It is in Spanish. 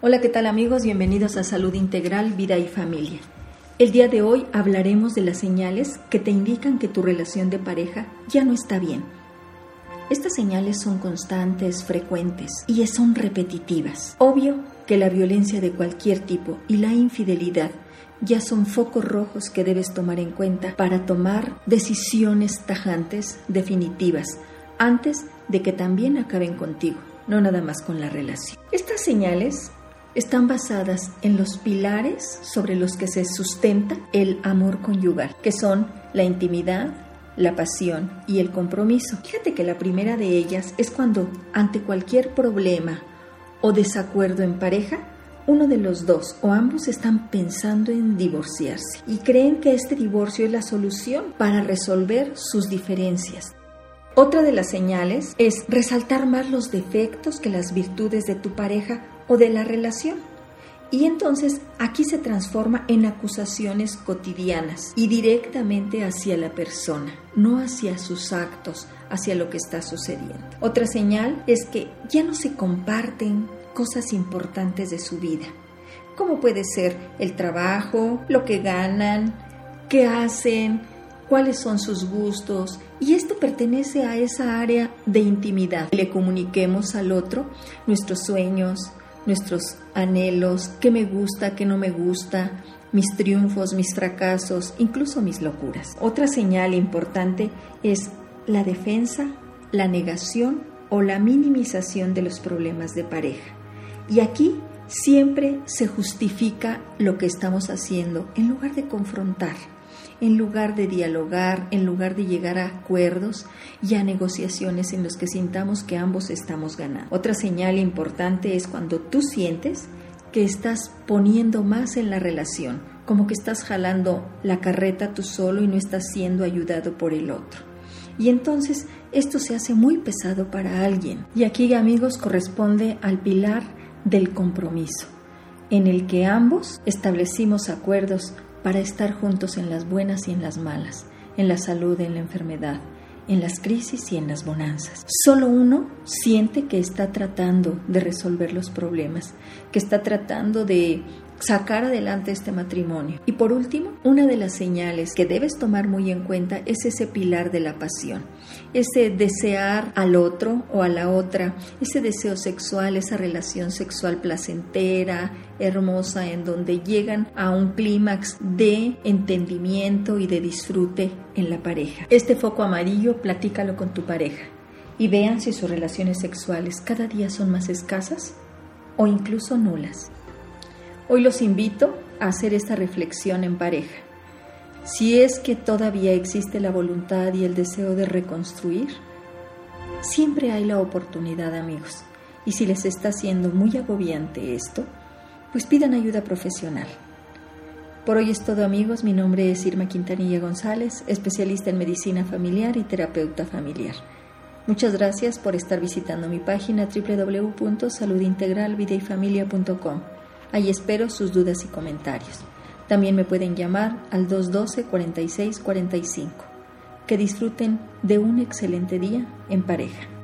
Hola, ¿qué tal amigos? Bienvenidos a Salud Integral, Vida y Familia. El día de hoy hablaremos de las señales que te indican que tu relación de pareja ya no está bien. Estas señales son constantes, frecuentes y son repetitivas. Obvio que la violencia de cualquier tipo y la infidelidad ya son focos rojos que debes tomar en cuenta para tomar decisiones tajantes, definitivas, antes de que también acaben contigo, no nada más con la relación. Estas señales están basadas en los pilares sobre los que se sustenta el amor conyugal, que son la intimidad, la pasión y el compromiso. Fíjate que la primera de ellas es cuando ante cualquier problema o desacuerdo en pareja, uno de los dos o ambos están pensando en divorciarse y creen que este divorcio es la solución para resolver sus diferencias. Otra de las señales es resaltar más los defectos que las virtudes de tu pareja o de la relación. Y entonces aquí se transforma en acusaciones cotidianas y directamente hacia la persona, no hacia sus actos, hacia lo que está sucediendo. Otra señal es que ya no se comparten cosas importantes de su vida, como puede ser el trabajo, lo que ganan, qué hacen, cuáles son sus gustos y esto pertenece a esa área de intimidad. Le comuniquemos al otro nuestros sueños, nuestros anhelos, qué me gusta, qué no me gusta, mis triunfos, mis fracasos, incluso mis locuras. Otra señal importante es la defensa, la negación o la minimización de los problemas de pareja. Y aquí siempre se justifica lo que estamos haciendo en lugar de confrontar en lugar de dialogar, en lugar de llegar a acuerdos y a negociaciones en los que sintamos que ambos estamos ganando. Otra señal importante es cuando tú sientes que estás poniendo más en la relación, como que estás jalando la carreta tú solo y no estás siendo ayudado por el otro. Y entonces esto se hace muy pesado para alguien. Y aquí, amigos, corresponde al pilar del compromiso, en el que ambos establecimos acuerdos para estar juntos en las buenas y en las malas, en la salud y en la enfermedad, en las crisis y en las bonanzas. Solo uno siente que está tratando de resolver los problemas, que está tratando de sacar adelante este matrimonio. Y por último, una de las señales que debes tomar muy en cuenta es ese pilar de la pasión, ese desear al otro o a la otra, ese deseo sexual, esa relación sexual placentera, hermosa, en donde llegan a un clímax de entendimiento y de disfrute en la pareja. Este foco amarillo, platícalo con tu pareja y vean si sus relaciones sexuales cada día son más escasas o incluso nulas. Hoy los invito a hacer esta reflexión en pareja. Si es que todavía existe la voluntad y el deseo de reconstruir, siempre hay la oportunidad, amigos. Y si les está siendo muy agobiante esto, pues pidan ayuda profesional. Por hoy es todo amigos, mi nombre es Irma Quintanilla González, especialista en medicina familiar y terapeuta familiar. Muchas gracias por estar visitando mi página www.saludintegralvideyfamilia.com. Ahí espero sus dudas y comentarios. También me pueden llamar al 212-4645. Que disfruten de un excelente día en pareja.